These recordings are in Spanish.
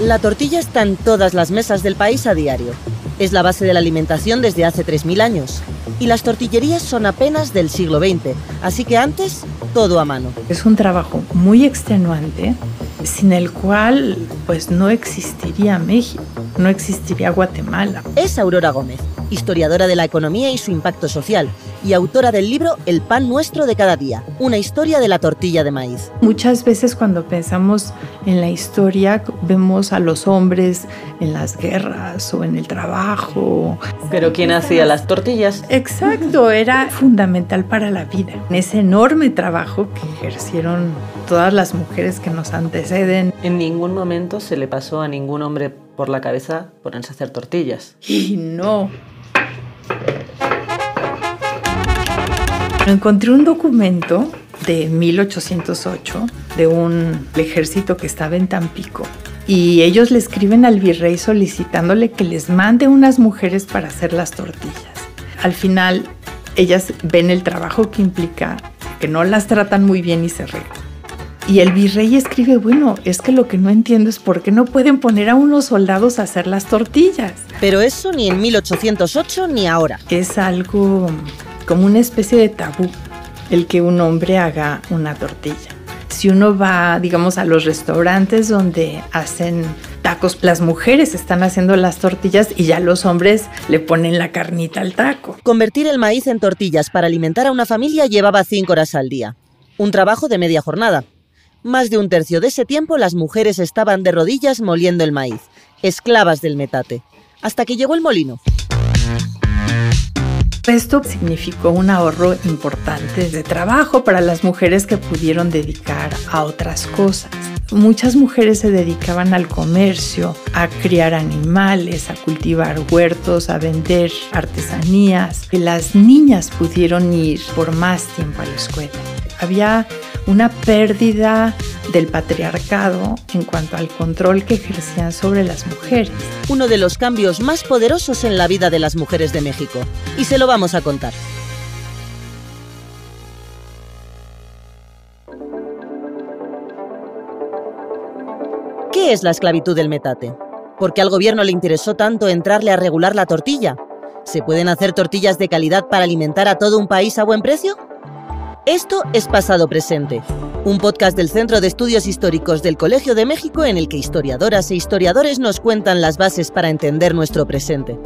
La tortilla está en todas las mesas del país a diario. Es la base de la alimentación desde hace 3.000 años. Y las tortillerías son apenas del siglo XX, así que antes todo a mano. Es un trabajo muy extenuante, sin el cual pues no existiría México, no existiría Guatemala. Es Aurora Gómez, historiadora de la economía y su impacto social, y autora del libro El pan nuestro de cada día, una historia de la tortilla de maíz. Muchas veces cuando pensamos en la historia vemos a los hombres en las guerras o en el trabajo. Pero ¿quién hacía las tortillas? Exacto, era fundamental para la vida. En ese enorme trabajo que ejercieron todas las mujeres que nos anteceden. En ningún momento se le pasó a ningún hombre por la cabeza ponerse a hacer tortillas. Y no, Encontré un documento de 1808 de un ejército que estaba en Tampico y ellos le escriben al virrey solicitándole que les mande unas mujeres para hacer las tortillas. Al final, ellas ven el trabajo que implica, que no las tratan muy bien y se regan. Y el virrey escribe, bueno, es que lo que no entiendo es por qué no pueden poner a unos soldados a hacer las tortillas. Pero eso ni en 1808 ni ahora. Es algo como una especie de tabú el que un hombre haga una tortilla. Si uno va, digamos, a los restaurantes donde hacen tacos, las mujeres están haciendo las tortillas y ya los hombres le ponen la carnita al taco. Convertir el maíz en tortillas para alimentar a una familia llevaba cinco horas al día. Un trabajo de media jornada. Más de un tercio de ese tiempo las mujeres estaban de rodillas moliendo el maíz, esclavas del metate, hasta que llegó el molino. Esto significó un ahorro importante de trabajo para las mujeres que pudieron dedicar a otras cosas. Muchas mujeres se dedicaban al comercio, a criar animales, a cultivar huertos, a vender artesanías. Las niñas pudieron ir por más tiempo a la escuela. Había una pérdida del patriarcado en cuanto al control que ejercían sobre las mujeres. Uno de los cambios más poderosos en la vida de las mujeres de México. Y se lo vamos a contar. ¿Qué es la esclavitud del metate? ¿Por qué al gobierno le interesó tanto entrarle a regular la tortilla? ¿Se pueden hacer tortillas de calidad para alimentar a todo un país a buen precio? Esto es Pasado Presente, un podcast del Centro de Estudios Históricos del Colegio de México en el que historiadoras e historiadores nos cuentan las bases para entender nuestro presente.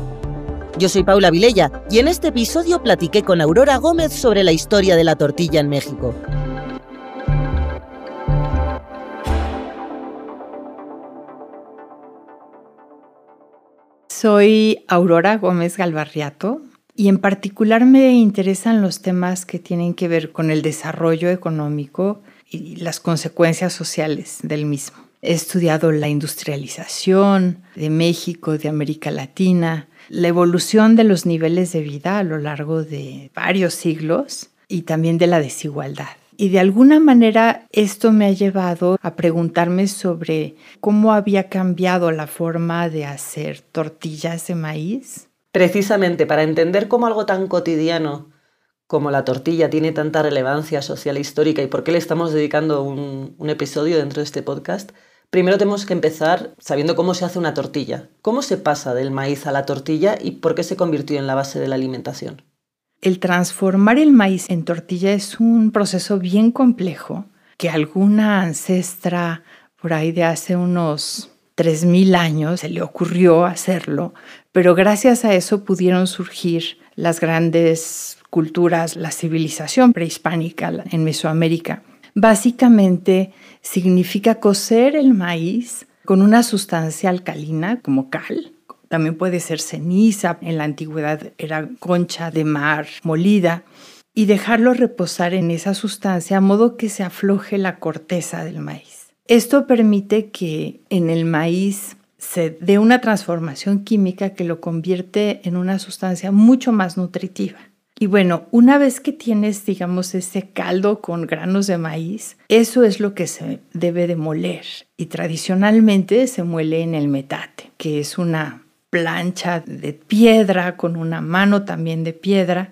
Yo soy Paula Vilella y en este episodio platiqué con Aurora Gómez sobre la historia de la tortilla en México. Soy Aurora Gómez Galvarriato, y en particular me interesan los temas que tienen que ver con el desarrollo económico y las consecuencias sociales del mismo. He estudiado la industrialización de México, de América Latina, la evolución de los niveles de vida a lo largo de varios siglos y también de la desigualdad. Y de alguna manera esto me ha llevado a preguntarme sobre cómo había cambiado la forma de hacer tortillas de maíz Precisamente para entender cómo algo tan cotidiano como la tortilla tiene tanta relevancia social e histórica y por qué le estamos dedicando un, episodio dentro de este podcast, primero tenemos que empezar sabiendo cómo se hace una tortilla. ¿Cómo se pasa del maíz a la tortilla y por qué se convirtió en la base de la alimentación? El transformar el maíz en tortilla es un proceso bien complejo que alguna ancestra por ahí de hace unos 3.000 años se le ocurrió hacerlo, pero gracias a eso pudieron surgir las grandes culturas, la civilización prehispánica en Mesoamérica. Básicamente significa cocer el maíz con una sustancia alcalina como cal. También puede ser ceniza, en la antigüedad era concha de mar molida, y dejarlo reposar en esa sustancia a modo que se afloje la corteza del maíz. Esto permite que en el maíz se dé una transformación química que lo convierte en una sustancia mucho más nutritiva. Y bueno, una vez que tienes, digamos, ese caldo con granos de maíz, eso es lo que se debe de moler. Y tradicionalmente se muele en el metate, que es una plancha de piedra con una mano también de piedra.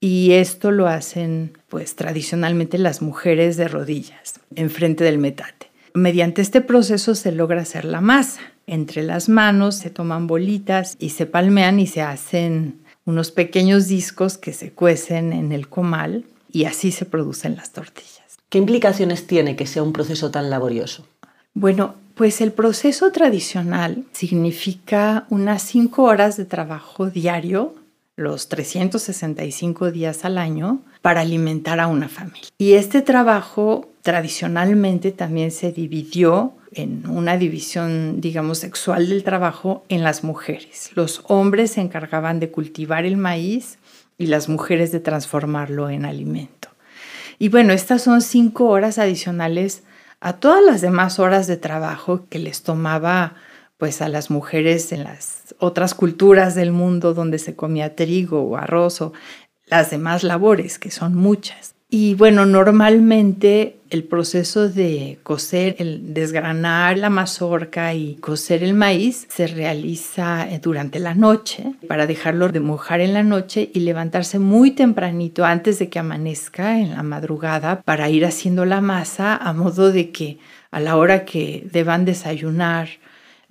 Y esto lo hacen, pues, tradicionalmente las mujeres de rodillas, enfrente del metate. Mediante este proceso se logra hacer la masa entre las manos, se toman bolitas y se palmean y se hacen unos pequeños discos que se cuecen en el comal y así se producen las tortillas. ¿Qué implicaciones tiene que sea un proceso tan laborioso? Bueno, pues el proceso tradicional significa unas cinco horas de trabajo diario, los 365 días al año, para alimentar a una familia. Y este trabajo tradicionalmente también se dividió en una división, digamos, sexual del trabajo en las mujeres. Los hombres se encargaban de cultivar el maíz y las mujeres de transformarlo en alimento. Y bueno, estas son cinco horas adicionales a todas las demás horas de trabajo que les tomaba pues a las mujeres en las otras culturas del mundo donde se comía trigo o arroz o las demás labores, que son muchas. Y bueno, normalmente el proceso de coser, el desgranar la mazorca y coser el maíz se realiza eh, durante la noche para dejarlo de mojar en la noche y levantarse muy tempranito antes de que amanezca en la madrugada para ir haciendo la masa a modo de que a la hora que deban desayunar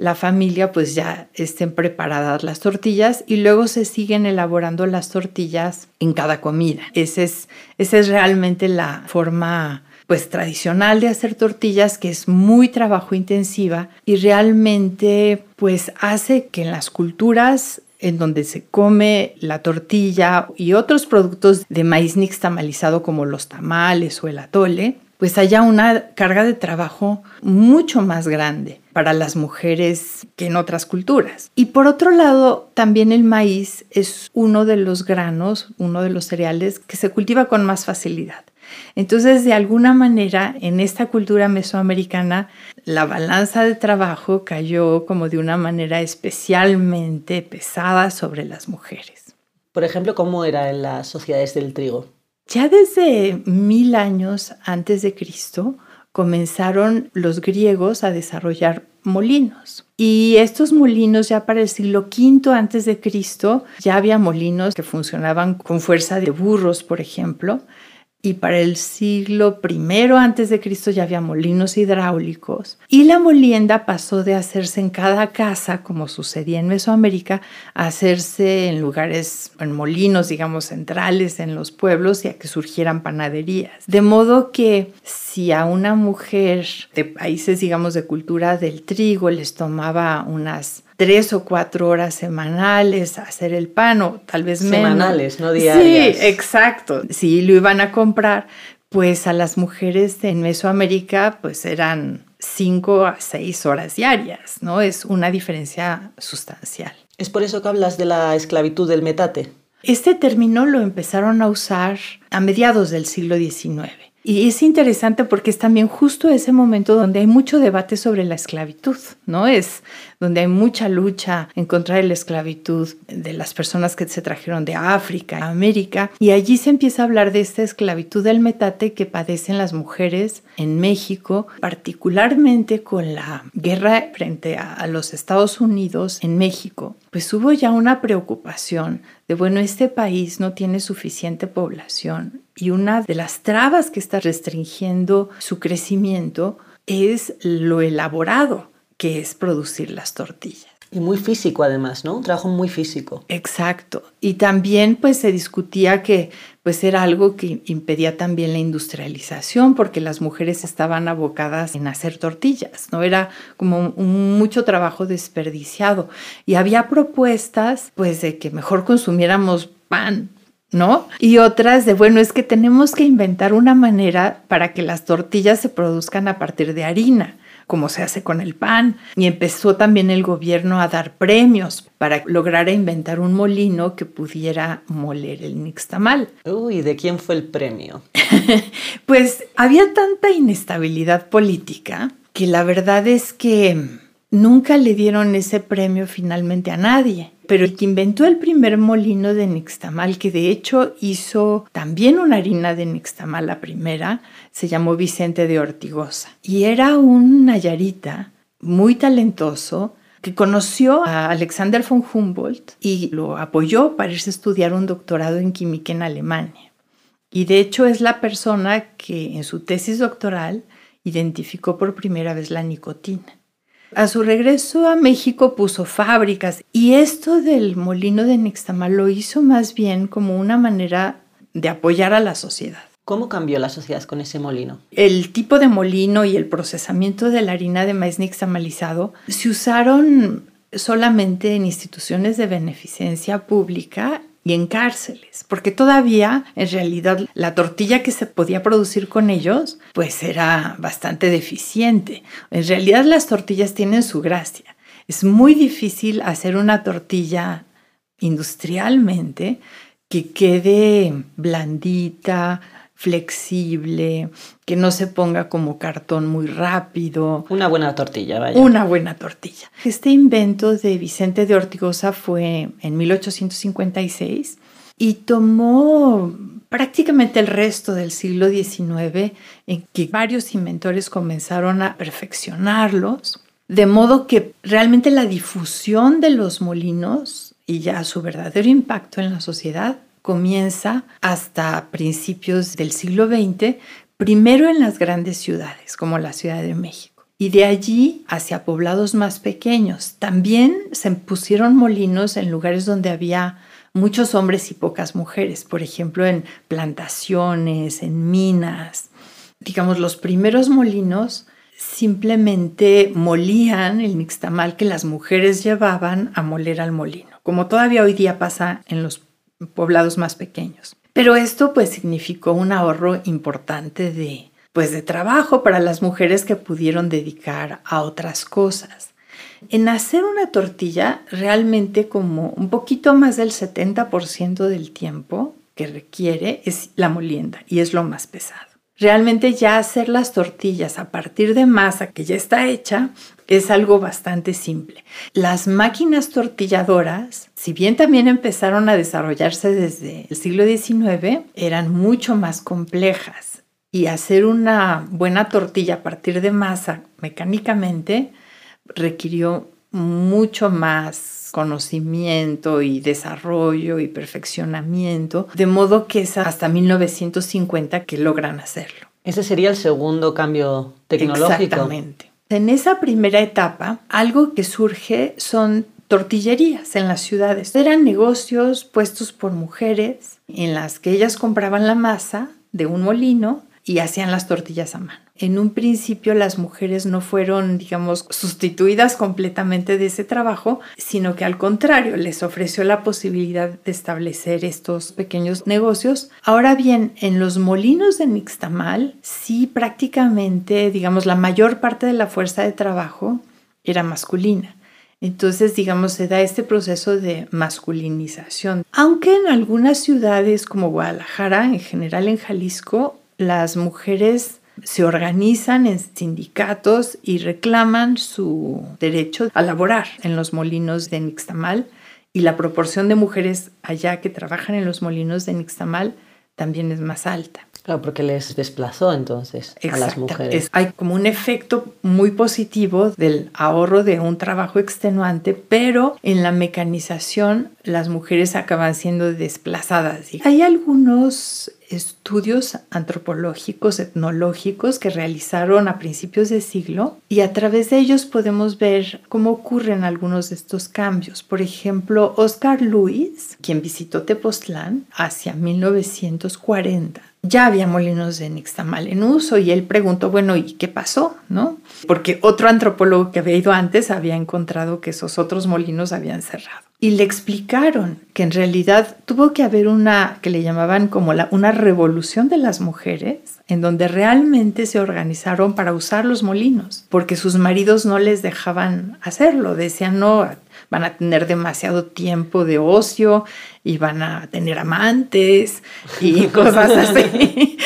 la familia pues ya estén preparadas las tortillas y luego se siguen elaborando las tortillas en cada comida. Esa es, esa es realmente la forma pues tradicional de hacer tortillas que es muy trabajo intensiva y realmente pues hace que en las culturas en donde se come la tortilla y otros productos de maíz nixtamalizado como los tamales o el atole, pues haya una carga de trabajo mucho más grande para las mujeres que en otras culturas. Y por otro lado, también el maíz es uno de los granos, uno de los cereales que se cultiva con más facilidad. Entonces, de alguna manera, en esta cultura mesoamericana, la balanza de trabajo cayó como de una manera especialmente pesada sobre las mujeres. Por ejemplo, ¿cómo era en las sociedades del trigo? Ya desde mil años antes de Cristo comenzaron los griegos a desarrollar molinos. Y estos molinos ya para el siglo V antes de Cristo ya había molinos que funcionaban con fuerza de burros, por ejemplo, y para el siglo I antes de Cristo ya había molinos hidráulicos. Y la molienda pasó de hacerse en cada casa como sucedía en Mesoamérica a hacerse en lugares en molinos digamos centrales en los pueblos y a que surgieran panaderías. De modo que si a una mujer de países digamos de cultura del trigo les tomaba unas tres o cuatro horas semanales a hacer el pan o tal vez menos. Semanales, no diarias. Sí, exacto. Si lo iban a comprar, pues a las mujeres en Mesoamérica pues eran cinco a seis horas diarias, ¿no? Es una diferencia sustancial. ¿Es por eso que hablas de la esclavitud del metate? Este término lo empezaron a usar a mediados del siglo XIX. Y es interesante porque es también justo ese momento donde hay mucho debate sobre la esclavitud, ¿no? Es donde hay mucha lucha en contra de la esclavitud de las personas que se trajeron de África, América, y allí se empieza a hablar de esta esclavitud del metate que padecen las mujeres en México, particularmente con la guerra frente a, los Estados Unidos en México. Pues hubo ya una preocupación de, bueno, este país no tiene suficiente población y una de las trabas que está restringiendo su crecimiento es lo elaborado que es producir las tortillas. Y muy físico además, ¿no? Un trabajo muy físico. Exacto. Y también pues se discutía que pues era algo que impedía también la industrialización porque las mujeres estaban abocadas en hacer tortillas, ¿no? Era como mucho trabajo desperdiciado. Y había propuestas pues de que mejor consumiéramos pan, ¿no? Y otras de, bueno, es que tenemos que inventar una manera para que las tortillas se produzcan a partir de harina como se hace con el pan. Y empezó también el gobierno a dar premios para lograr inventar un molino que pudiera moler el nixtamal. Uy, ¿de quién fue el premio? pues había tanta inestabilidad política que la verdad es que nunca le dieron ese premio finalmente a nadie pero el que inventó el primer molino de nixtamal, que de hecho hizo también una harina de nixtamal la primera, se llamó Vicente de Ortigosa. Y era un nayarita muy talentoso que conoció a Alexander von Humboldt y lo apoyó para irse a estudiar un doctorado en química en Alemania. Y de hecho es la persona que en su tesis doctoral identificó por primera vez la nicotina. A su regreso a México puso fábricas y esto del molino de Nixtamal lo hizo más bien como una manera de apoyar a la sociedad. ¿Cómo cambió la sociedad con ese molino? El tipo de molino y el procesamiento de la harina de maíz nixtamalizado se usaron solamente en instituciones de beneficencia pública y en cárceles, porque todavía en realidad la tortilla que se podía producir con ellos pues era bastante deficiente. En realidad las tortillas tienen su gracia. Es muy difícil hacer una tortilla industrialmente que quede blandita, flexible, que no se ponga como cartón muy rápido. Una buena tortilla, vaya. Una buena tortilla. Este invento de Vicente de Ortigosa fue en 1856 y tomó prácticamente el resto del siglo XIX en que varios inventores comenzaron a perfeccionarlos, de modo que realmente la difusión de los molinos y ya su verdadero impacto en la sociedad comienza hasta principios del siglo XX, primero en las grandes ciudades, como la Ciudad de México, y de allí hacia poblados más pequeños. También se pusieron molinos en lugares donde había muchos hombres y pocas mujeres, por ejemplo, en plantaciones, en minas. Digamos, los primeros molinos simplemente molían el nixtamal que las mujeres llevaban a moler al molino, como todavía hoy día pasa en los poblados más pequeños. Pero esto pues significó un ahorro importante de pues de trabajo para las mujeres que pudieron dedicar a otras cosas. En hacer una tortilla realmente como un poquito más del 70% del tiempo que requiere es la molienda y es lo más pesado. Realmente ya hacer las tortillas a partir de masa que ya está hecha es algo bastante simple. Las máquinas tortilladoras, si bien también empezaron a desarrollarse desde el siglo XIX, eran mucho más complejas y hacer una buena tortilla a partir de masa mecánicamente requirió mucho más conocimiento y desarrollo y perfeccionamiento, de modo que es hasta 1950 que logran hacerlo. Ese sería el segundo cambio tecnológico. Exactamente. En esa primera etapa, algo que surge son tortillerías en las ciudades. Eran negocios puestos por mujeres en las que ellas compraban la masa de un molino y hacían las tortillas a mano. En un principio las mujeres no fueron, digamos, sustituidas completamente de ese trabajo, sino que al contrario les ofreció la posibilidad de establecer estos pequeños negocios. Ahora bien, en los molinos de Nixtamal, sí prácticamente, digamos, la mayor parte de la fuerza de trabajo era masculina. Entonces, digamos, se da este proceso de masculinización. Aunque en algunas ciudades como Guadalajara, en general en Jalisco, las mujeres se organizan en sindicatos y reclaman su derecho a laborar en los molinos de Nixtamal y la proporción de mujeres allá que trabajan en los molinos de Nixtamal también es más alta. Claro, porque les desplazó entonces a las mujeres. hay como un efecto muy positivo del ahorro de un trabajo extenuante, pero en la mecanización las mujeres acaban siendo desplazadas. Hay algunos estudios antropológicos, etnológicos que realizaron a principios de siglo y a través de ellos podemos ver cómo ocurren algunos de estos cambios. Por ejemplo, Oscar Luis, quien visitó Tepoztlán hacia 1940, ya había molinos de nixtamal en uso y él preguntó, bueno, ¿y qué pasó? ¿No? Porque otro antropólogo que había ido antes había encontrado que esos otros molinos habían cerrado y le explicaron que en realidad tuvo que haber una que le llamaban como una revolución de las mujeres, en donde realmente se organizaron para usar los molinos, porque sus maridos no les dejaban hacerlo, decían no, van a tener demasiado tiempo de ocio y van a tener amantes y cosas así.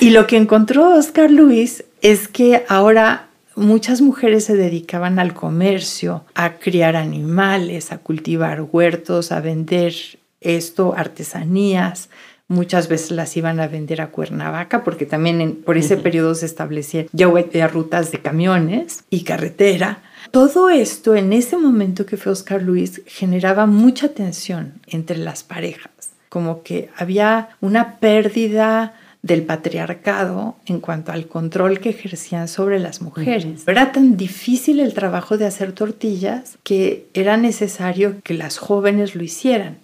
y lo que encontró Oscar Luis es que ahora muchas mujeres se dedicaban al comercio, a criar animales, a cultivar huertos, a vender esto, artesanías. Muchas veces las iban a vender a Cuernavaca porque también por ese periodo se establecían ya rutas de camiones y carretera. Todo esto en ese momento que fue Oscar Luis generaba mucha tensión entre las parejas, como que había una pérdida del patriarcado en cuanto al control que ejercían sobre las mujeres. Era tan difícil el trabajo de hacer tortillas que era necesario que las jóvenes lo hicieran.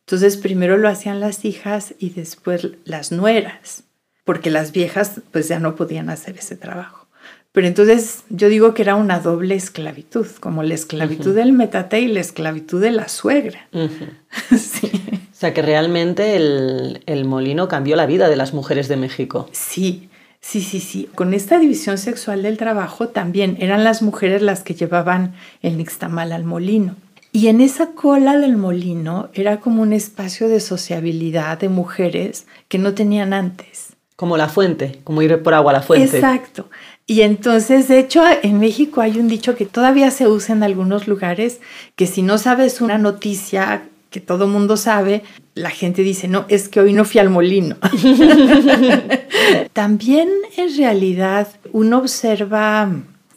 Entonces primero lo hacían las hijas y después las nueras, porque las viejas pues ya no podían hacer ese trabajo. Pero entonces yo digo que era una doble esclavitud, como la esclavitud del metate y la esclavitud de la suegra. sí. O sea que realmente el, el molino cambió la vida de las mujeres de México. Sí, Sí, sí, sí. Con esta división sexual del trabajo también eran las mujeres las que llevaban el nixtamal al molino. Y en esa cola del molino era como un espacio de sociabilidad de mujeres que no tenían antes. Como la fuente, como ir por agua a la fuente. Exacto. Y entonces, de hecho, en México hay un dicho que todavía se usa en algunos lugares, que si no sabes una noticia que todo mundo sabe, la gente dice, no, es que hoy no fui al molino. También en realidad uno observa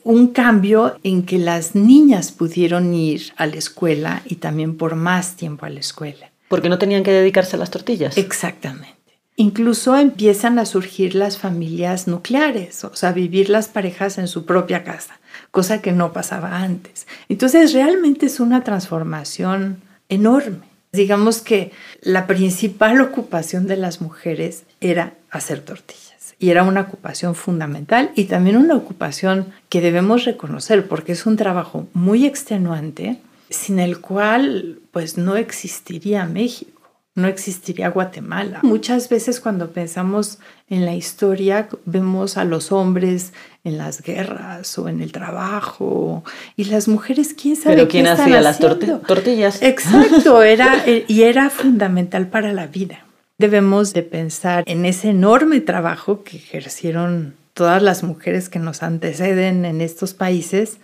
un cambio en que las niñas pudieron ir a la escuela y también por más tiempo a la escuela. Porque no tenían que dedicarse a las tortillas. Exactamente. Incluso empiezan a surgir las familias nucleares, o sea, vivir las parejas en su propia casa, cosa que no pasaba antes. Entonces, realmente es una transformación enorme. Digamos que la principal ocupación de las mujeres era hacer tortillas y era una ocupación fundamental y también una ocupación que debemos reconocer porque es un trabajo muy extenuante sin el cual pues no existiría México no existiría Guatemala. Muchas veces cuando pensamos en la historia vemos a los hombres en las guerras o en el trabajo y las mujeres quién sabe Pero quién hacía las tortillas. Exacto, era y era fundamental para la vida. Debemos de pensar en ese enorme trabajo que ejercieron todas las mujeres que nos anteceden en estos países,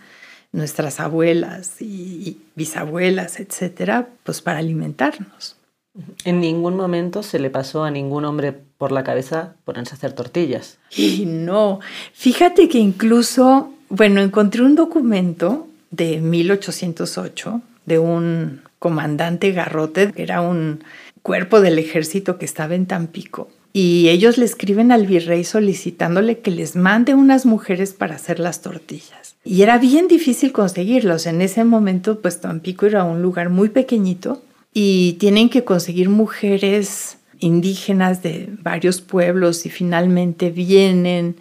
nuestras abuelas y bisabuelas, etcétera, pues para alimentarnos. En ningún momento se le pasó a ningún hombre por la cabeza ponerse a hacer tortillas. Y no, fíjate que incluso, bueno, encontré un documento de 1808 de un comandante Garrote, que era un cuerpo del ejército que estaba en Tampico. Y ellos le escriben al virrey solicitándole que les mande unas mujeres para hacer las tortillas. Y era bien difícil conseguirlos. En ese momento, pues Tampico era un lugar muy pequeñito y tienen que conseguir mujeres indígenas de varios pueblos y finalmente vienen,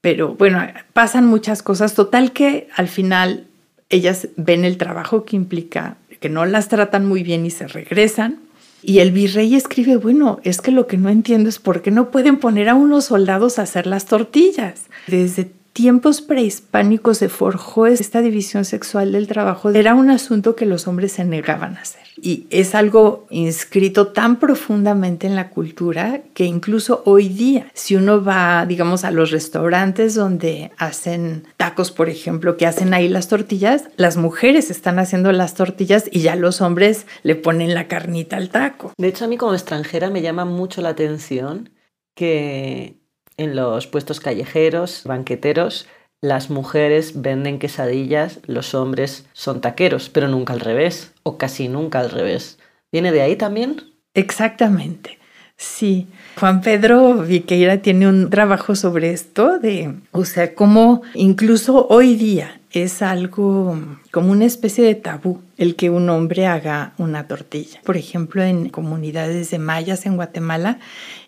pero bueno, pasan muchas cosas. Total que al final ellas ven el trabajo que implica, que no las tratan muy bien y se regresan. Y el virrey escribe, bueno, es que lo que no entiendo es por qué no pueden poner a unos soldados a hacer las tortillas. Desde tiempos prehispánicos se forjó esta división sexual del trabajo. Era un asunto que los hombres se negaban a hacer. Y es algo inscrito tan profundamente en la cultura que incluso hoy día, si uno va, digamos, a los restaurantes donde hacen tacos, por ejemplo, que hacen ahí las tortillas, las mujeres están haciendo las tortillas y ya los hombres le ponen la carnita al taco. De hecho, a mí como extranjera me llama mucho la atención que en los puestos callejeros, banqueteros, las mujeres venden quesadillas, los hombres son taqueros, pero nunca al revés, o casi nunca al revés. ¿Viene de ahí también? Exactamente. Sí, Juan Pedro Viqueira tiene un trabajo sobre esto de, o sea, cómo incluso hoy día es algo como una especie de tabú el que un hombre haga una tortilla. Por ejemplo, en comunidades de mayas en Guatemala,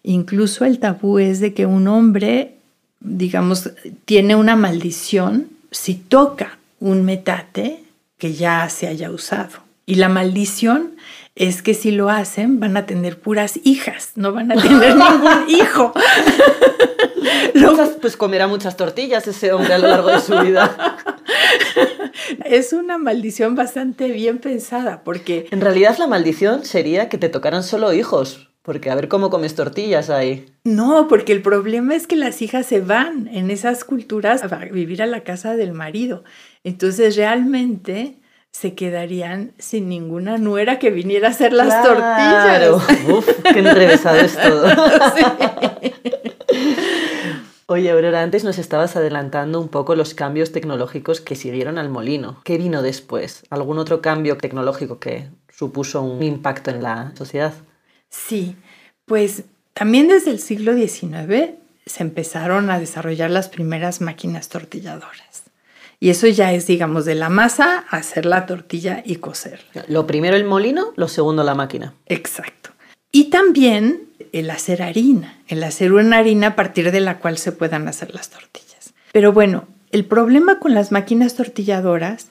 incluso el tabú es de que un hombre, digamos, tiene una maldición si toca un metate que ya se haya usado. Y la maldición es que si lo hacen van a tener puras hijas, no van a tener ningún hijo. pues comerá muchas tortillas ese hombre a lo largo de su vida. Es una maldición bastante bien pensada porque... En realidad la maldición sería que te tocaran solo hijos, porque a ver cómo comes tortillas ahí. No, porque el problema es que las hijas se van en esas culturas a vivir a la casa del marido. Entonces realmente se quedarían sin ninguna nuera que viniera a hacer las tortillas. Uf, qué enrevesado es todo. Oye, Aurora, antes nos estabas adelantando un poco los cambios tecnológicos que siguieron al molino. ¿Qué vino después? ¿Algún otro cambio tecnológico que supuso un impacto en la sociedad? Sí, pues También desde el siglo XIX se empezaron a desarrollar las primeras máquinas tortilladoras. Y eso ya es, digamos, de la masa hacer la tortilla y cocer. Lo primero el molino, lo segundo la máquina. Exacto. Y también el hacer harina, el hacer una harina a partir de la cual se puedan hacer las tortillas. Pero bueno, el problema con las máquinas tortilladoras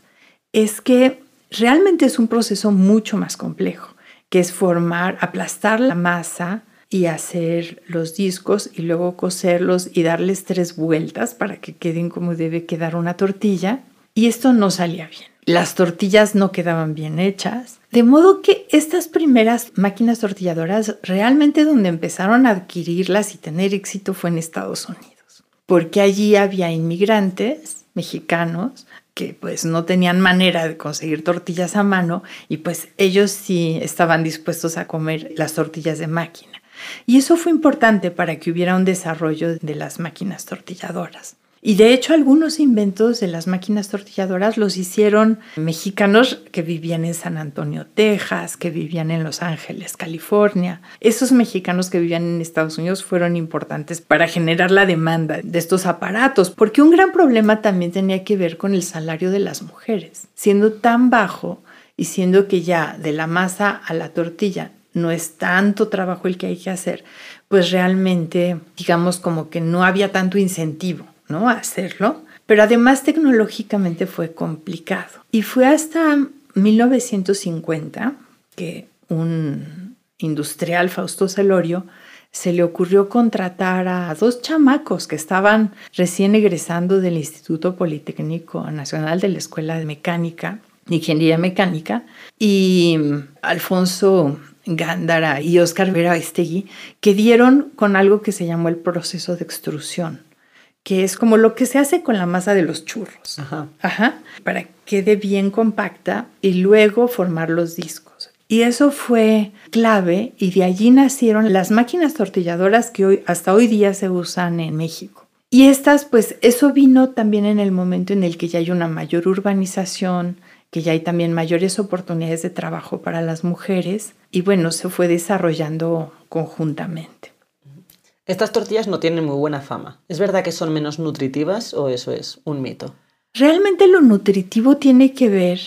es que realmente es un proceso mucho más complejo, que es formar, aplastar la masa y hacer los discos y luego coserlos y darles tres vueltas para que queden como debe quedar una tortilla. Y esto no salía bien. Las tortillas no quedaban bien hechas. De modo que estas primeras máquinas tortilladoras realmente donde empezaron a adquirirlas y tener éxito fue en Estados Unidos. Porque allí había inmigrantes mexicanos que pues no tenían manera de conseguir tortillas a mano y pues ellos sí estaban dispuestos a comer las tortillas de máquina. Y eso fue importante para que hubiera un desarrollo de las máquinas tortilladoras. Y de hecho algunos inventos de las máquinas tortilladoras los hicieron mexicanos que vivían en San Antonio, Texas, que vivían en Los Ángeles, California. Esos mexicanos que vivían en Estados Unidos fueron importantes para generar la demanda de estos aparatos, porque un gran problema también tenía que ver con el salario de las mujeres. Siendo tan bajo y siendo que ya de la masa a la tortilla no es tanto trabajo el que hay que hacer, pues realmente, digamos, como que no había tanto incentivo, ¿no? Hacerlo. Pero además tecnológicamente fue complicado. Y fue hasta 1950 que un industrial, Fausto Celorio, se le ocurrió contratar a dos chamacos que estaban recién egresando del Instituto Politécnico Nacional de la Escuela de Mecánica, Ingeniería Mecánica, y Alfonso Gándara y Oscar Vera Estegui, que dieron con algo que se llamó el proceso de extrusión, que es como lo que se hace con la masa de los churros, Ajá. para que quede bien compacta y luego formar los discos. Y eso fue clave y de allí nacieron las máquinas tortilladoras que hoy, hasta hoy día se usan en México. Y estas, pues eso vino también en el momento en el que ya hay una mayor urbanización, que ya hay también mayores oportunidades de trabajo para las mujeres y bueno, se fue desarrollando conjuntamente. Estas tortillas no tienen muy buena fama. ¿Es verdad que son menos nutritivas o eso es un mito? Realmente lo nutritivo tiene que ver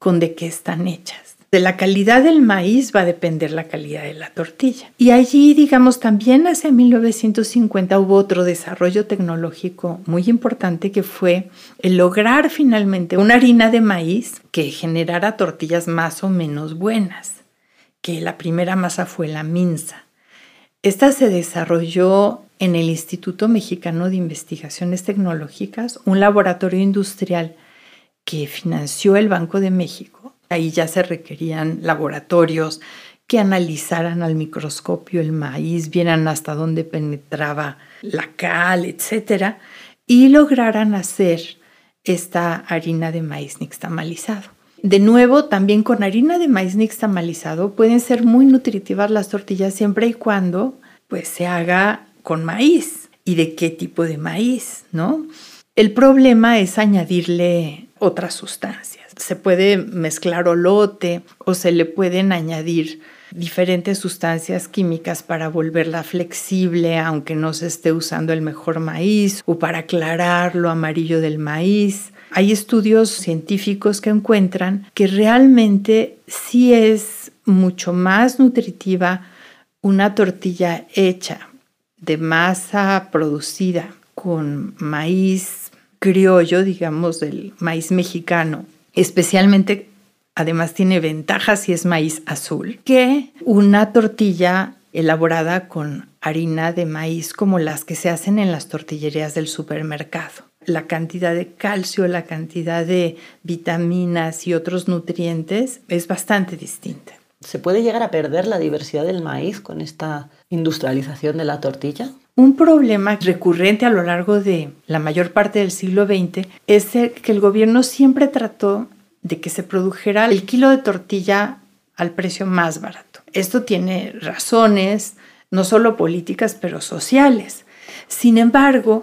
con de qué están hechas. De la calidad del maíz va a depender la calidad de la tortilla. Y allí, digamos, también hacia 1950 hubo otro desarrollo tecnológico muy importante que fue el lograr finalmente una harina de maíz que generara tortillas más o menos buenas, que la primera masa fue la minza. Esta se desarrolló en el Instituto Mexicano de Investigaciones Tecnológicas, un laboratorio industrial que financió el Banco de México Ahí ya se requerían laboratorios que analizaran al microscopio el maíz, vieran hasta dónde penetraba la cal, etcétera, y lograran hacer esta harina de maíz nixtamalizado. De nuevo, también con harina de maíz nixtamalizado pueden ser muy nutritivas las tortillas siempre y cuando pues se haga con maíz. ¿Y de qué tipo de maíz, no? El problema es añadirle otras sustancias se puede mezclar olote o se le pueden añadir diferentes sustancias químicas para volverla flexible aunque no se esté usando el mejor maíz o para aclarar lo amarillo del maíz. Hay estudios científicos que encuentran que realmente sí es mucho más nutritiva una tortilla hecha de masa producida con maíz criollo, digamos, del maíz mexicano, especialmente además tiene ventajas si es maíz azul, que una tortilla elaborada con harina de maíz como las que se hacen en las tortillerías del supermercado. La cantidad de calcio, la cantidad de vitaminas y otros nutrientes es bastante distinta. ¿Se puede llegar a perder la diversidad del maíz con esta industrialización de la tortilla? Un problema recurrente a lo largo de la mayor parte del siglo XX es que el gobierno siempre trató de que se produjera el kilo de tortilla al precio más barato. Esto tiene razones, no solo políticas, pero sociales. Sin embargo,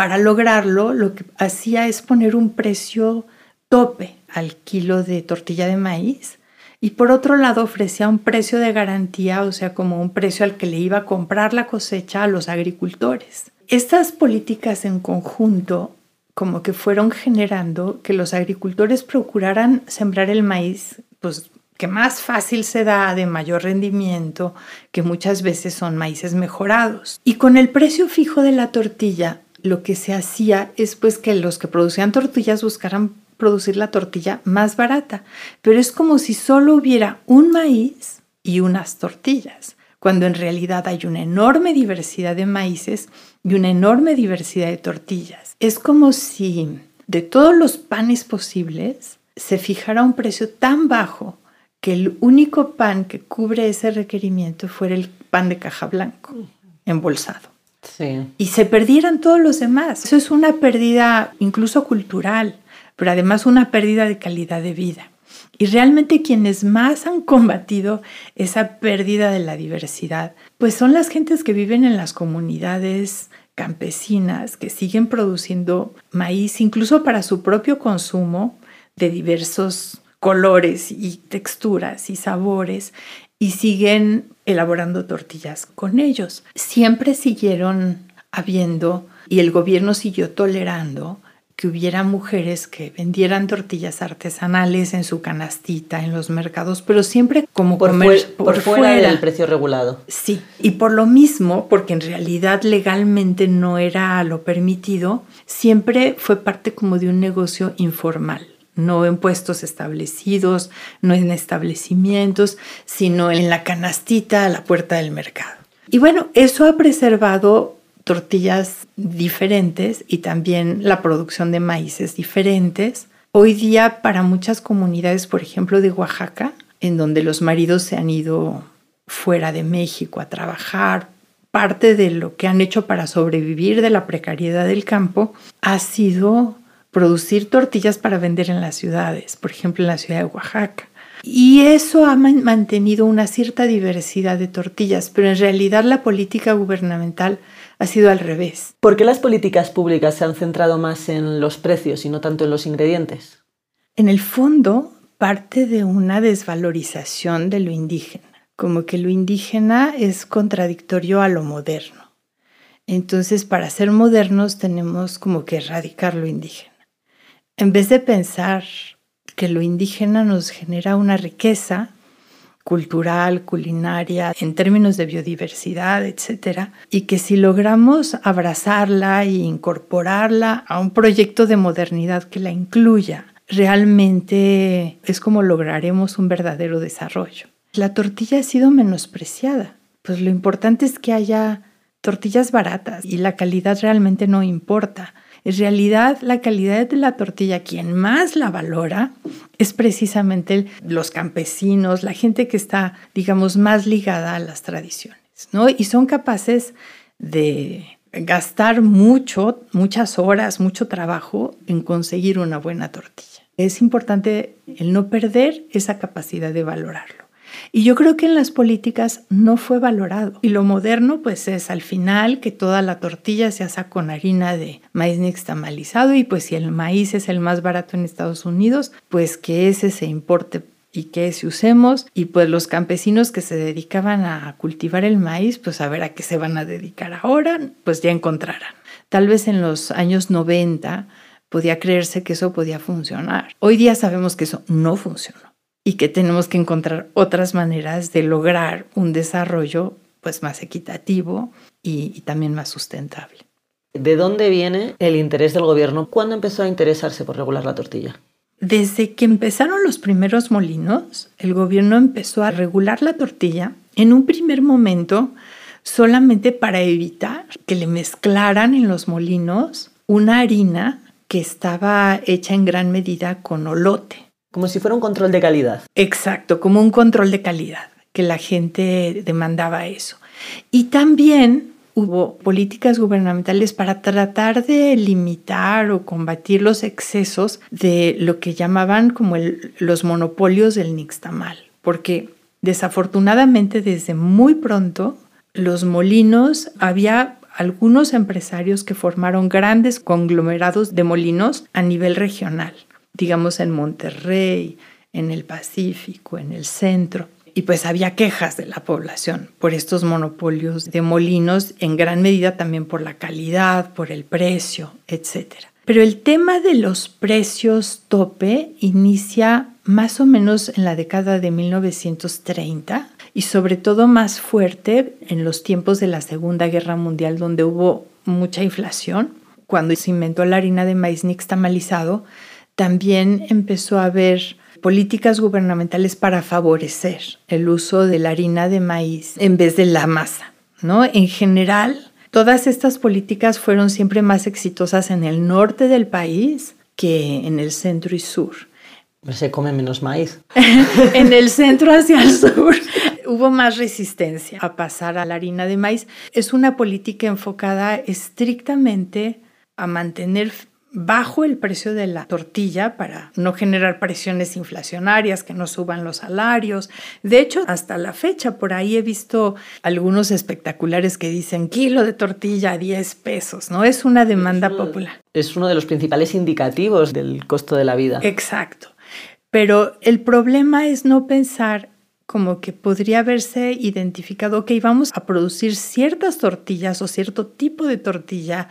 para lograrlo, lo que hacía es poner un precio tope al kilo de tortilla de maíz y por otro lado ofrecía un precio de garantía, o sea, como un precio al que le iba a comprar la cosecha a los agricultores. Estas políticas en conjunto como que fueron generando que los agricultores procuraran sembrar el maíz, pues que más fácil se da, de mayor rendimiento, que muchas veces son maíces mejorados. Y con el precio fijo de la tortilla, lo que se hacía es pues que los que producían tortillas buscaran producir la tortilla más barata, pero es como si solo hubiera un maíz y unas tortillas, cuando en realidad hay una enorme diversidad de maíces y una enorme diversidad de tortillas. Es como si de todos los panes posibles se fijara un precio tan bajo que el único pan que cubre ese requerimiento fuera el pan de caja blanco, embolsado. Y se perdieran todos los demás. Eso es una pérdida incluso cultural pero además una pérdida de calidad de vida. Y realmente quienes más han combatido esa pérdida de la diversidad, pues son las gentes que viven en las comunidades campesinas, que siguen produciendo maíz incluso para su propio consumo de diversos colores y texturas y sabores y siguen elaborando tortillas con ellos. Siempre siguieron habiendo y el gobierno siguió tolerando que hubiera mujeres que vendieran tortillas artesanales en su canastita en los mercados, pero siempre como por, por, fuera, del precio regulado. Sí, y por lo mismo, porque en realidad legalmente no era lo permitido, siempre fue parte como de un negocio informal no en puestos establecidos, no en establecimientos, sino en la canastita a la puerta del mercado. Y bueno, eso ha preservado tortillas diferentes y también la producción de maíces diferentes. Hoy día para muchas comunidades, por ejemplo de Oaxaca, en donde los maridos se han ido fuera de México a trabajar, parte de lo que han hecho para sobrevivir de la precariedad del campo ha sido producir tortillas para vender en las ciudades, por ejemplo en la ciudad de Oaxaca. Y eso ha mantenido una cierta diversidad de tortillas, pero en realidad la política gubernamental ha sido al revés. ¿Por qué las políticas públicas se han centrado más en los precios y no tanto en los ingredientes? En el fondo, parte de una desvalorización de lo indígena, como que lo indígena es contradictorio a lo moderno. Entonces, para ser modernos tenemos como que erradicar lo indígena. En vez de pensar que lo indígena nos genera una riqueza, cultural, culinaria, en términos de biodiversidad, etcétera, y que si logramos abrazarla e incorporarla a un proyecto de modernidad que la incluya, realmente es como lograremos un verdadero desarrollo. La tortilla ha sido menospreciada, pues lo importante es que haya tortillas baratas y la calidad realmente no importa. En realidad, la calidad de la tortilla, quien más la valora, es precisamente los campesinos, la gente que está, digamos, más ligada a las tradiciones, ¿no? Y son capaces de gastar mucho, muchas horas, mucho trabajo en conseguir una buena tortilla. Es importante el no perder esa capacidad de valorarlo. Y yo creo que en las políticas no fue valorado. Y lo moderno pues es al final que toda la tortilla se hace con harina de maíz nixtamalizado y pues si el maíz es el más barato en Estados Unidos, pues que ese se importe y que ese usemos y pues los campesinos que se dedicaban a cultivar el maíz, pues a ver a qué se van a dedicar ahora, pues ya encontrarán. Tal vez en los años 90 podía creerse que eso podía funcionar. Hoy día sabemos que eso no funcionó y que tenemos que encontrar otras maneras de lograr un desarrollo pues más equitativo y, también más sustentable. ¿De dónde viene el interés del gobierno? ¿Cuándo empezó a interesarse por regular la tortilla? Desde que empezaron los primeros molinos, el gobierno empezó a regular la tortilla en un primer momento solamente para evitar que le mezclaran en los molinos una harina que estaba hecha en gran medida con olote. Como si fuera un control de calidad. Exacto, como un control de calidad, que la gente demandaba eso. Y también hubo políticas gubernamentales para tratar de limitar o combatir los excesos de lo que llamaban como los monopolios del nixtamal, porque desafortunadamente desde muy pronto los molinos había algunos empresarios que formaron grandes conglomerados de molinos a nivel regional digamos en Monterrey, en el Pacífico, en el centro. Y pues había quejas de la población por estos monopolios de molinos, en gran medida también por la calidad, por el precio, etc. Pero el tema de los precios tope inicia más o menos en la década de 1930 y sobre todo más fuerte en los tiempos de la Segunda Guerra Mundial donde hubo mucha inflación. Cuando se inventó la harina de maíz nixtamalizado, también empezó a haber políticas gubernamentales para favorecer el uso de la harina de maíz en vez de la masa. ¿no? En general, todas estas políticas fueron siempre más exitosas en el norte del país que en el centro y sur. Se come menos maíz. en el centro hacia el sur hubo más resistencia a pasar a la harina de maíz. Es una política enfocada estrictamente a mantener bajo el precio de la tortilla para no generar presiones inflacionarias, que no suban los salarios. De hecho, hasta la fecha, por ahí he visto algunos espectaculares que dicen kilo de tortilla a 10 pesos, ¿no? Es una demanda popular. Es uno de los principales indicativos del costo de la vida. Exacto. Pero el problema es no pensar como que podría haberse identificado, que íbamos a producir ciertas tortillas o cierto tipo de tortilla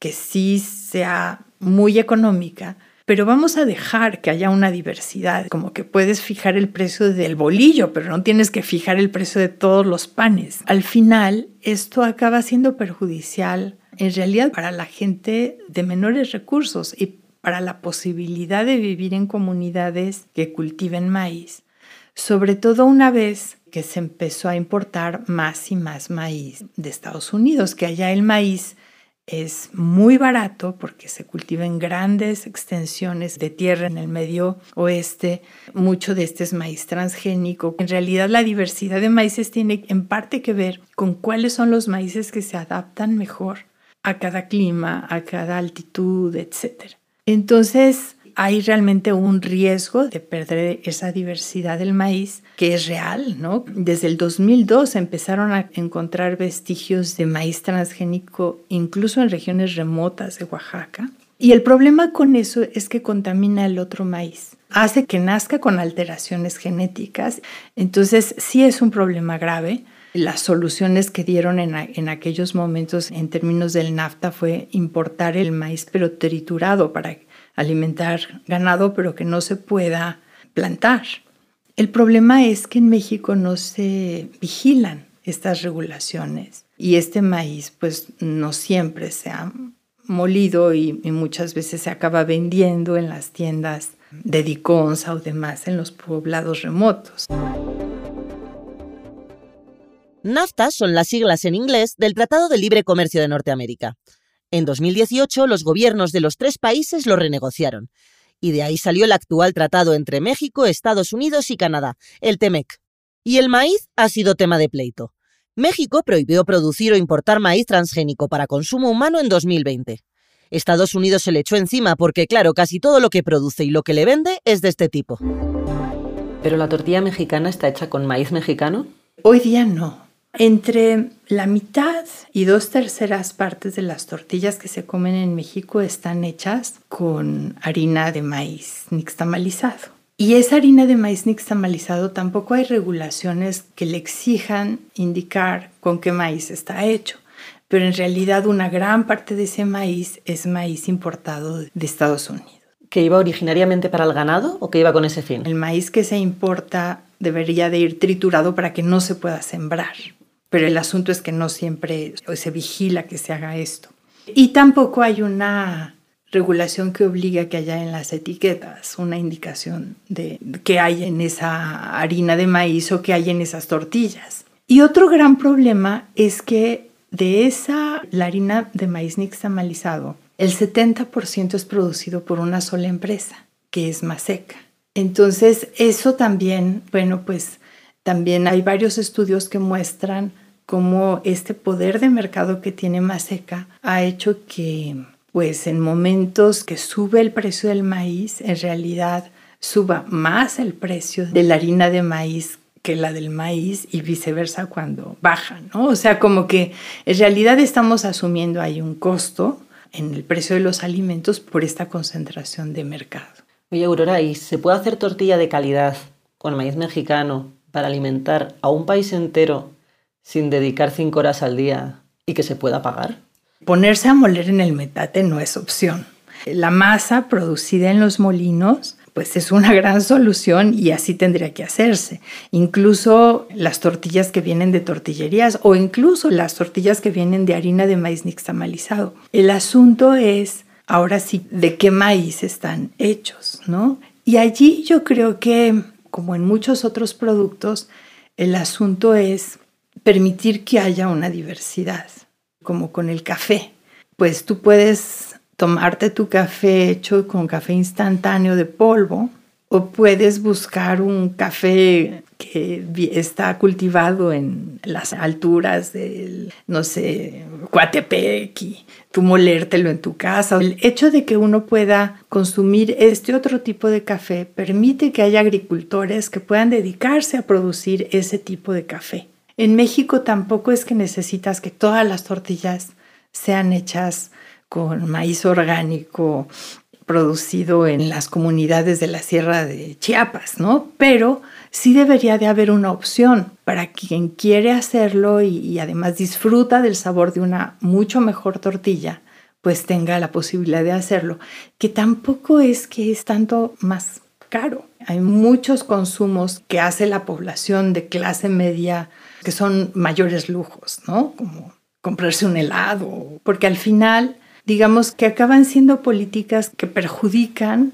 que sí sea muy económica, pero vamos a dejar que haya una diversidad, como que puedes fijar el precio del bolillo, pero no tienes que fijar el precio de todos los panes. Al final, esto acaba siendo perjudicial en realidad para la gente de menores recursos y para la posibilidad de vivir en comunidades que cultiven maíz, sobre todo una vez que se empezó a importar más y más maíz de Estados Unidos, que allá el maíz es muy barato porque se cultiva en grandes extensiones de tierra en el medio oeste. Mucho de este es maíz transgénico. En realidad la diversidad de maíces tiene en parte que ver con cuáles son los maíces que se adaptan mejor a cada clima, a cada altitud, etc. Entonces, hay realmente un riesgo de perder esa diversidad del maíz que es real, ¿no? Desde el 2002 empezaron a encontrar vestigios de maíz transgénico incluso en regiones remotas de Oaxaca. Y el problema con eso es que contamina el otro maíz, hace que nazca con alteraciones genéticas, entonces sí es un problema grave. Las soluciones que dieron en, aquellos momentos en términos del NAFTA fue importar el maíz pero triturado para alimentar ganado, pero que no se pueda plantar. El problema es que en México no se vigilan estas regulaciones y este maíz pues no siempre se ha molido y, muchas veces se acaba vendiendo en las tiendas de Diconsa o demás en los poblados remotos. NAFTA son las siglas en inglés del Tratado de Libre Comercio de Norteamérica. En 2018 los gobiernos de los tres países lo renegociaron, y de ahí salió el actual tratado entre México, Estados Unidos y Canadá, el TEMEC. Y el maíz ha sido tema de pleito. México prohibió producir o importar maíz transgénico para consumo humano en 2020. Estados Unidos se le echó encima porque, claro, casi todo lo que produce y lo que le vende es de este tipo. ¿Pero la tortilla mexicana está hecha con maíz mexicano? Hoy día no. Entre la mitad y dos terceras partes de las tortillas que se comen en México están hechas con harina de maíz nixtamalizado. Y esa harina de maíz nixtamalizado tampoco hay regulaciones que le exijan indicar con qué maíz está hecho. Pero en realidad una gran parte de ese maíz es maíz importado de Estados Unidos. ¿Que iba originariamente para el ganado o que iba con ese fin? El maíz que se importa debería de ir triturado para que no se pueda sembrar pero el asunto es que no siempre se vigila que se haga esto. Y tampoco hay una regulación que obliga que haya en las etiquetas una indicación de qué hay en esa harina de maíz o qué hay en esas tortillas. Y otro gran problema es que de esa, la harina de maíz nixtamalizado, el 70% es producido por una sola empresa, que es Maseca. Entonces, eso también, bueno, pues también hay varios estudios que muestran cómo este poder de mercado que tiene Maseca ha hecho que, pues en momentos que sube el precio del maíz, en realidad suba más el precio de la harina de maíz que la del maíz y viceversa cuando baja, ¿no? O sea, como que en realidad estamos asumiendo ahí un costo en el precio de los alimentos por esta concentración de mercado. Oye, Aurora, ¿y se puede hacer tortilla de calidad con maíz mexicano para alimentar a un país entero sin dedicar cinco horas al día y que se pueda pagar? Ponerse a moler en el metate no es opción. La masa producida en los molinos pues es una gran solución y así tendría que hacerse. Incluso las tortillas que vienen de tortillerías o incluso las tortillas que vienen de harina de maíz nixtamalizado. El asunto es ahora sí, de qué maíz están hechos, ¿no? Y allí yo creo que, como en muchos otros productos, el asunto es permitir que haya una diversidad, como con el café. Pues tú puedes tomarte tu café hecho con café instantáneo de polvo o puedes buscar un café que está cultivado en las alturas del, no sé, Coatepec y tú molértelo en tu casa. El hecho de que uno pueda consumir este otro tipo de café permite que haya agricultores que puedan dedicarse a producir ese tipo de café. En México tampoco es que necesitas que todas las tortillas sean hechas con maíz orgánico producido en las comunidades de la Sierra de Chiapas, ¿no? Pero sí debería de haber una opción para quien quiere hacerlo y, además disfruta del sabor de una mucho mejor tortilla, pues tenga la posibilidad de hacerlo, que tampoco es que es tanto más caro. Hay muchos consumos que hace la población de clase media que son mayores lujos, ¿no? Como comprarse un helado, porque al final digamos que acaban siendo políticas que perjudican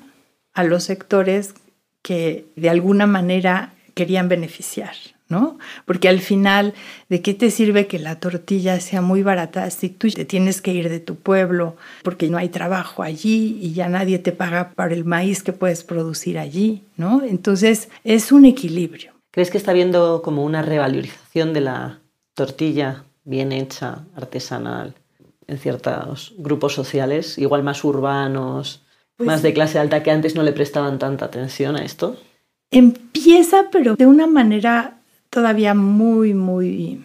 a los sectores que de alguna manera querían beneficiar, ¿no? Porque al final, ¿de qué te sirve que la tortilla sea muy barata si tú te tienes que ir de tu pueblo porque no hay trabajo allí y ya nadie te paga para el maíz que puedes producir allí, ¿no? Entonces, es un equilibrio. ¿Crees que está habiendo como una revalorización de la tortilla bien hecha, artesanal? En ciertos grupos sociales, igual más urbanos, pues más de clase alta, que antes no le prestaban tanta atención a esto? Empieza, pero de una manera todavía muy, muy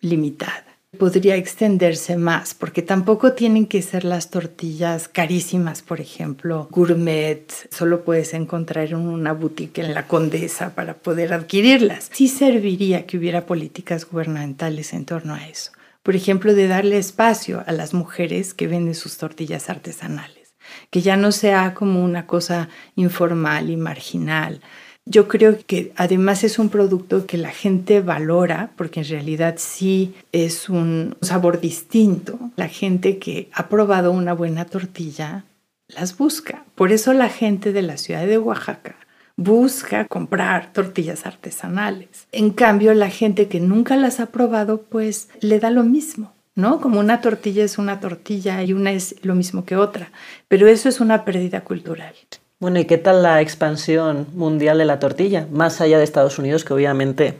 limitada. Podría extenderse más, porque tampoco tienen que ser las tortillas carísimas, por ejemplo, gourmet, solo puedes encontrar en una boutique en la Condesa para poder adquirirlas. Sí serviría que hubiera políticas gubernamentales en torno a eso por ejemplo, de darle espacio a las mujeres que venden sus tortillas artesanales, que ya no sea como una cosa informal y marginal. Yo creo que además es un producto que la gente valora porque en realidad sí es un sabor distinto. La gente que ha probado una buena tortilla las busca. Por eso la gente de la ciudad de Oaxaca busca comprar tortillas artesanales. En cambio, la gente que nunca las ha probado, pues le da lo mismo. ¿no? Como una tortilla es una tortilla y una es lo mismo que otra, pero eso es una pérdida cultural. Bueno, ¿y qué tal la expansión mundial de la tortilla? Más allá de Estados Unidos, que obviamente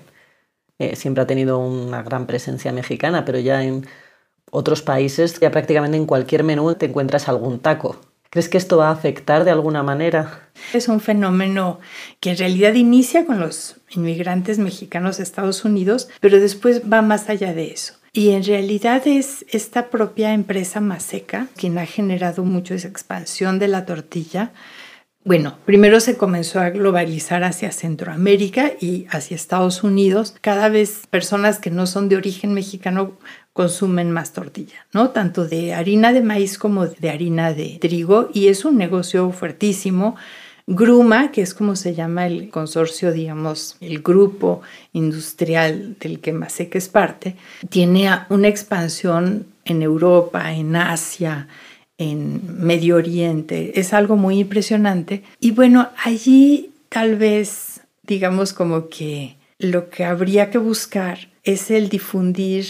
eh, siempre ha tenido una gran presencia mexicana, pero ya en otros países, ya prácticamente en cualquier menú te encuentras algún taco. ¿Crees que esto va a afectar de alguna manera? Es un fenómeno que en realidad inicia con los inmigrantes mexicanos de Estados Unidos, pero después va más allá de eso. Y en realidad es esta propia empresa Maseca quien ha generado mucho esa expansión de la tortilla. Bueno, primero se comenzó a globalizar hacia Centroamérica y hacia Estados Unidos. Cada vez personas que no son de origen mexicano consumen más tortilla, ¿no? Tanto de harina de maíz como de harina de trigo y es un negocio fuertísimo. Gruma, que es como se llama el consorcio, digamos, el grupo industrial del que Masek es parte, tiene una expansión en Europa, en Asia, en Medio Oriente. Es algo muy impresionante. Y bueno, allí tal vez, digamos, como que lo que habría que buscar es el difundir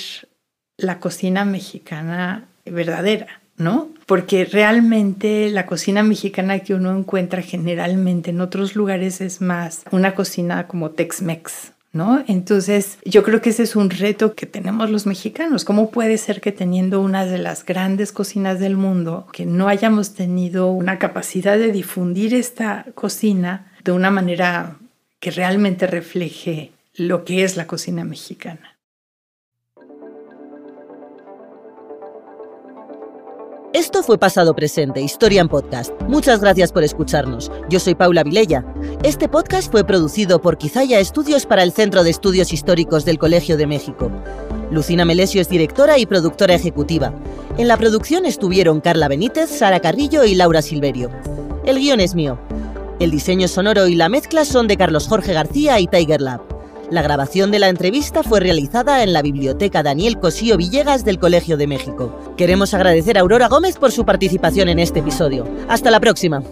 la cocina mexicana verdadera, ¿no? Porque realmente la cocina mexicana que uno encuentra generalmente en otros lugares es más una cocina como Tex-Mex, ¿no? Entonces, yo creo que ese es un reto que tenemos los mexicanos. ¿Cómo puede ser que teniendo una de las grandes cocinas del mundo, que no hayamos tenido una capacidad de difundir esta cocina de una manera que realmente refleje lo que es la cocina mexicana? Esto fue Pasado Presente, Historia en Podcast. Muchas gracias por escucharnos. Yo soy Paula Vilella. Este podcast fue producido por Quizaya Estudios para el Centro de Estudios Históricos del Colegio de México. Lucina Melesio es directora y productora ejecutiva. En la producción estuvieron Carla Benítez, Sara Carrillo y Laura Silverio. El guion es mío. El diseño sonoro y la mezcla son de Carlos Jorge García y Tiger Lab. La grabación de la entrevista fue realizada en la Biblioteca Daniel Cosío Villegas del Colegio de México. Queremos agradecer a Aurora Gómez por su participación en este episodio. Hasta la próxima.